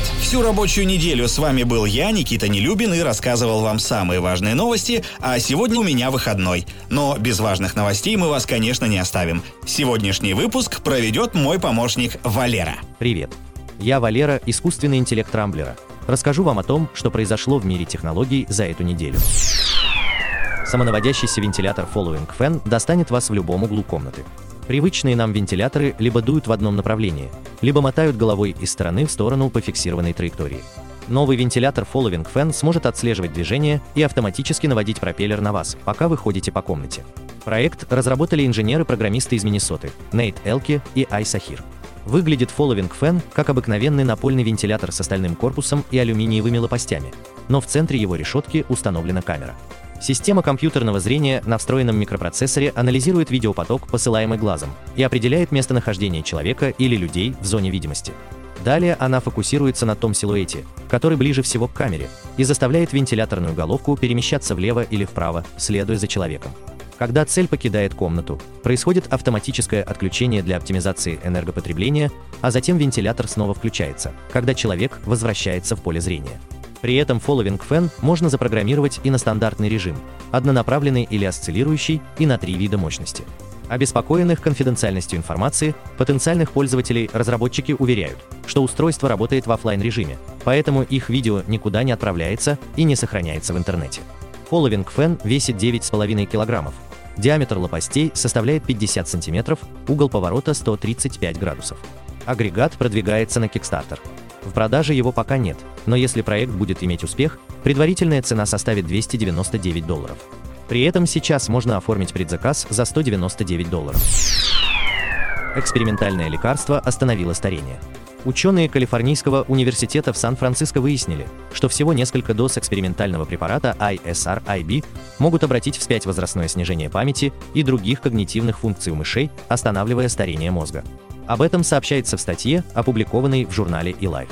Привет! Всю рабочую неделю с вами был я, Никита Нелюбин, и рассказывал вам самые важные новости, а сегодня у меня выходной. Но без важных новостей мы вас, конечно, не оставим. Сегодняшний выпуск проведет мой помощник Валера. Привет! Я Валера, искусственный интеллект Рамблера. Расскажу вам о том, что произошло в мире технологий за эту неделю. Самонаводящийся вентилятор Following Fan достанет вас в любом углу комнаты. Привычные нам вентиляторы либо дуют в одном направлении, либо мотают головой из стороны в сторону по фиксированной траектории. Новый вентилятор Following Fan сможет отслеживать движение и автоматически наводить пропеллер на вас, пока вы ходите по комнате. Проект разработали инженеры-программисты из Миннесоты Нейт Элки и Ай Сахир. Выглядит Following Fan как обыкновенный напольный вентилятор с остальным корпусом и алюминиевыми лопастями, но в центре его решетки установлена камера. Система компьютерного зрения на встроенном микропроцессоре анализирует видеопоток, посылаемый глазом, и определяет местонахождение человека или людей в зоне видимости. Далее она фокусируется на том силуэте, который ближе всего к камере, и заставляет вентиляторную головку перемещаться влево или вправо, следуя за человеком. Когда цель покидает комнату, происходит автоматическое отключение для оптимизации энергопотребления, а затем вентилятор снова включается, когда человек возвращается в поле зрения. При этом Following Fan можно запрограммировать и на стандартный режим, однонаправленный или осциллирующий, и на три вида мощности. Обеспокоенных конфиденциальностью информации, потенциальных пользователей разработчики уверяют, что устройство работает в офлайн режиме, поэтому их видео никуда не отправляется и не сохраняется в интернете. Following Fan весит 9,5 кг. Диаметр лопастей составляет 50 см, угол поворота 135 градусов. Агрегат продвигается на Kickstarter. В продаже его пока нет, но если проект будет иметь успех, предварительная цена составит 299 долларов. При этом сейчас можно оформить предзаказ за 199 долларов. Экспериментальное лекарство остановило старение. Ученые Калифорнийского университета в Сан-Франциско выяснили, что всего несколько доз экспериментального препарата ISR-IB могут обратить вспять возрастное снижение памяти и других когнитивных функций у мышей, останавливая старение мозга. Об этом сообщается в статье, опубликованной в журнале eLife.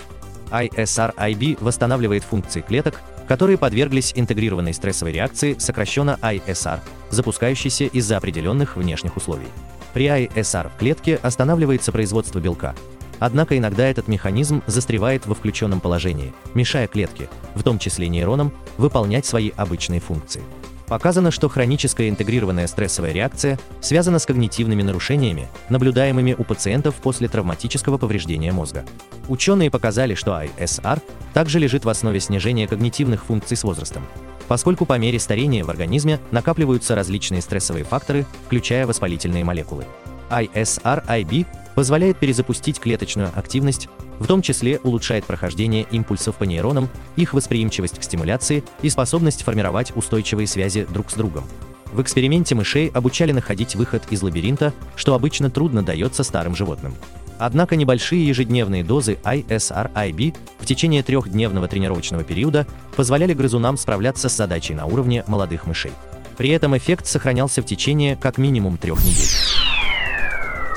ISR-IB восстанавливает функции клеток, которые подверглись интегрированной стрессовой реакции, сокращенно ISR, запускающейся из-за определенных внешних условий. При ISR в клетке останавливается производство белка. Однако иногда этот механизм застревает во включенном положении, мешая клетке, в том числе нейронам, выполнять свои обычные функции. Показано, что хроническая интегрированная стрессовая реакция связана с когнитивными нарушениями, наблюдаемыми у пациентов после травматического повреждения мозга. Ученые показали, что ISR также лежит в основе снижения когнитивных функций с возрастом, поскольку по мере старения в организме накапливаются различные стрессовые факторы, включая воспалительные молекулы. ISR-IB позволяет перезапустить клеточную активность, в том числе улучшает прохождение импульсов по нейронам, их восприимчивость к стимуляции и способность формировать устойчивые связи друг с другом. В эксперименте мышей обучали находить выход из лабиринта, что обычно трудно дается старым животным. Однако небольшие ежедневные дозы ISR-IB в течение трехдневного тренировочного периода позволяли грызунам справляться с задачей на уровне молодых мышей. При этом эффект сохранялся в течение как минимум трех недель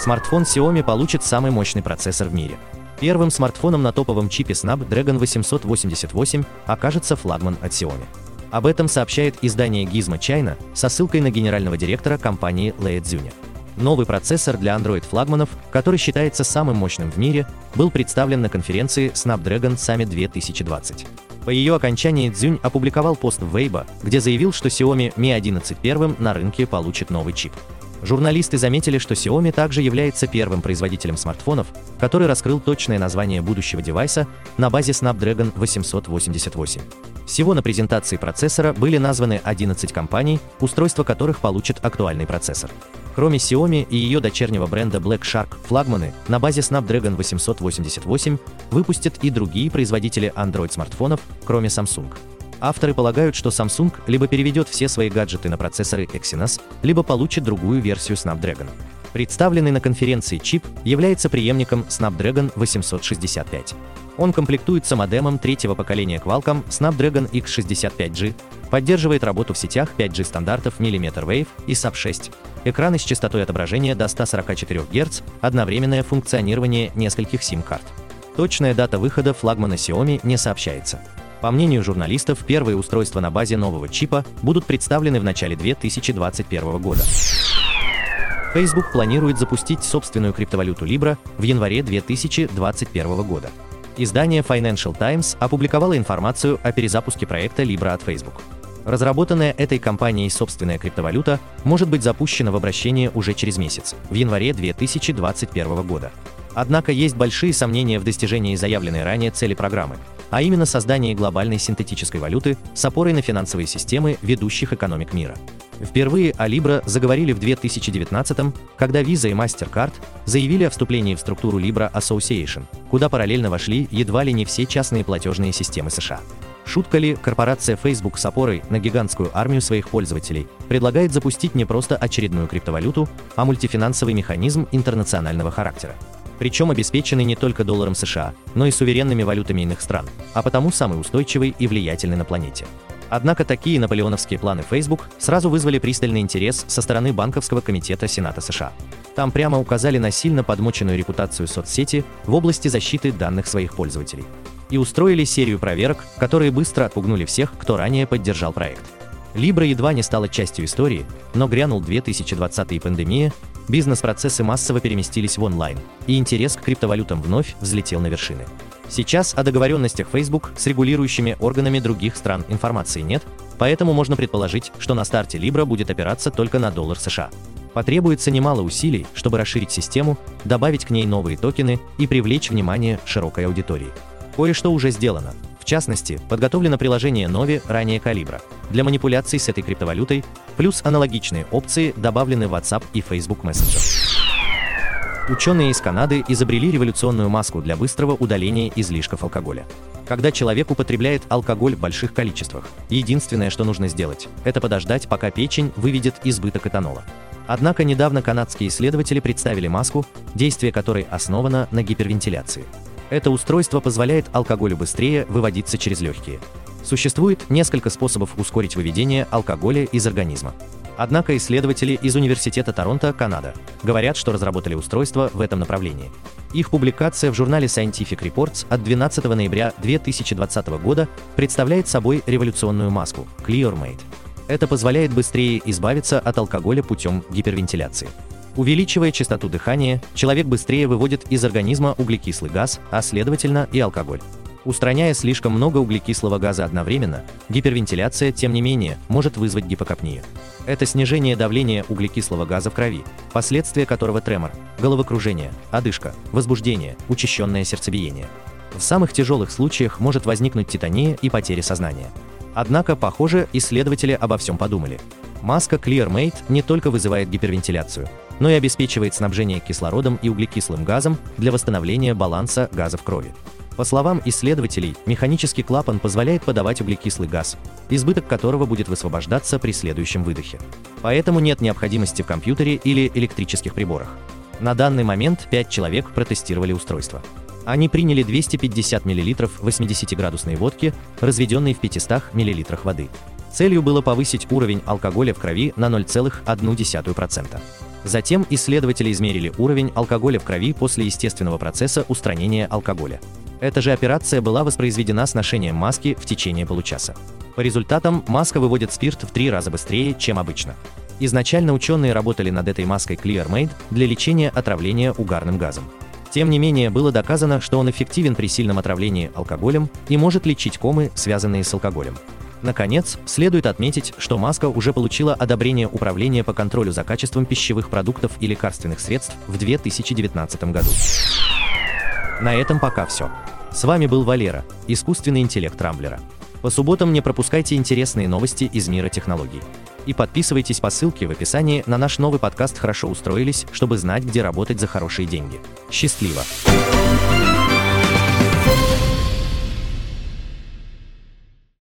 смартфон Xiaomi получит самый мощный процессор в мире. Первым смартфоном на топовом чипе Snapdragon 888 окажется флагман от Xiaomi. Об этом сообщает издание Gizmo China со ссылкой на генерального директора компании Лея Цзюня. Новый процессор для Android-флагманов, который считается самым мощным в мире, был представлен на конференции Snapdragon Summit 2020. По ее окончании Цзюнь опубликовал пост в Weibo, где заявил, что Xiaomi Mi 11 первым на рынке получит новый чип. Журналисты заметили, что Xiaomi также является первым производителем смартфонов, который раскрыл точное название будущего девайса на базе Snapdragon 888. Всего на презентации процессора были названы 11 компаний, устройства которых получат актуальный процессор. Кроме Xiaomi и ее дочернего бренда Black Shark, флагманы на базе Snapdragon 888 выпустят и другие производители Android-смартфонов, кроме Samsung. Авторы полагают, что Samsung либо переведет все свои гаджеты на процессоры Exynos, либо получит другую версию Snapdragon. Представленный на конференции чип является преемником Snapdragon 865. Он комплектуется модемом третьего поколения Qualcomm Snapdragon X65G, поддерживает работу в сетях 5G стандартов Millimeter Wave и SAP6, экраны с частотой отображения до 144 Гц, одновременное функционирование нескольких SIM-карт. Точная дата выхода флагмана Xiaomi не сообщается. По мнению журналистов, первые устройства на базе нового чипа будут представлены в начале 2021 года. Facebook планирует запустить собственную криптовалюту Libra в январе 2021 года. Издание Financial Times опубликовало информацию о перезапуске проекта Libra от Facebook. Разработанная этой компанией собственная криптовалюта может быть запущена в обращение уже через месяц, в январе 2021 года. Однако есть большие сомнения в достижении заявленной ранее цели программы, а именно создании глобальной синтетической валюты с опорой на финансовые системы ведущих экономик мира. Впервые о Libra заговорили в 2019 когда Visa и MasterCard заявили о вступлении в структуру Libra Association, куда параллельно вошли едва ли не все частные платежные системы США. Шутка ли, корпорация Facebook с опорой на гигантскую армию своих пользователей предлагает запустить не просто очередную криптовалюту, а мультифинансовый механизм интернационального характера. Причем обеспеченный не только долларом США, но и суверенными валютами иных стран, а потому самый устойчивый и влиятельный на планете. Однако такие наполеоновские планы Facebook сразу вызвали пристальный интерес со стороны Банковского комитета Сената США. Там прямо указали на сильно подмоченную репутацию соцсети в области защиты данных своих пользователей и устроили серию проверок, которые быстро отпугнули всех, кто ранее поддержал проект. Libra едва не стала частью истории, но грянул 2020 и пандемия, бизнес-процессы массово переместились в онлайн, и интерес к криптовалютам вновь взлетел на вершины. Сейчас о договоренностях Facebook с регулирующими органами других стран информации нет, поэтому можно предположить, что на старте Libra будет опираться только на доллар США. Потребуется немало усилий, чтобы расширить систему, добавить к ней новые токены и привлечь внимание широкой аудитории. Кое-что уже сделано. В частности, подготовлено приложение Novi ранее Калибра для манипуляций с этой криптовалютой, плюс аналогичные опции добавлены в WhatsApp и Facebook Messenger. Ученые из Канады изобрели революционную маску для быстрого удаления излишков алкоголя. Когда человек употребляет алкоголь в больших количествах, единственное, что нужно сделать, это подождать, пока печень выведет избыток этанола. Однако недавно канадские исследователи представили маску, действие которой основано на гипервентиляции. Это устройство позволяет алкоголю быстрее выводиться через легкие. Существует несколько способов ускорить выведение алкоголя из организма. Однако исследователи из Университета Торонто, Канада, говорят, что разработали устройство в этом направлении. Их публикация в журнале Scientific Reports от 12 ноября 2020 года представляет собой революционную маску ClearMate. Это позволяет быстрее избавиться от алкоголя путем гипервентиляции. Увеличивая частоту дыхания, человек быстрее выводит из организма углекислый газ, а следовательно и алкоголь. Устраняя слишком много углекислого газа одновременно, гипервентиляция, тем не менее, может вызвать гипокапнию. Это снижение давления углекислого газа в крови, последствия которого тремор, головокружение, одышка, возбуждение, учащенное сердцебиение. В самых тяжелых случаях может возникнуть титания и потеря сознания. Однако, похоже, исследователи обо всем подумали. Маска ClearMate не только вызывает гипервентиляцию, но и обеспечивает снабжение кислородом и углекислым газом для восстановления баланса газа в крови. По словам исследователей, механический клапан позволяет подавать углекислый газ, избыток которого будет высвобождаться при следующем выдохе. Поэтому нет необходимости в компьютере или электрических приборах. На данный момент 5 человек протестировали устройство. Они приняли 250 мл 80-градусной водки, разведенной в 500 мл воды. Целью было повысить уровень алкоголя в крови на 0,1%. Затем исследователи измерили уровень алкоголя в крови после естественного процесса устранения алкоголя. Эта же операция была воспроизведена с ношением маски в течение получаса. По результатам маска выводит спирт в три раза быстрее, чем обычно. Изначально ученые работали над этой маской ClearMade для лечения отравления угарным газом. Тем не менее, было доказано, что он эффективен при сильном отравлении алкоголем и может лечить комы, связанные с алкоголем. Наконец, следует отметить, что маска уже получила одобрение Управления по контролю за качеством пищевых продуктов и лекарственных средств в 2019 году. На этом пока все. С вами был Валера, искусственный интеллект Рамблера. По субботам не пропускайте интересные новости из мира технологий. И подписывайтесь по ссылке в описании на наш новый подкаст «Хорошо устроились», чтобы знать, где работать за хорошие деньги. Счастливо!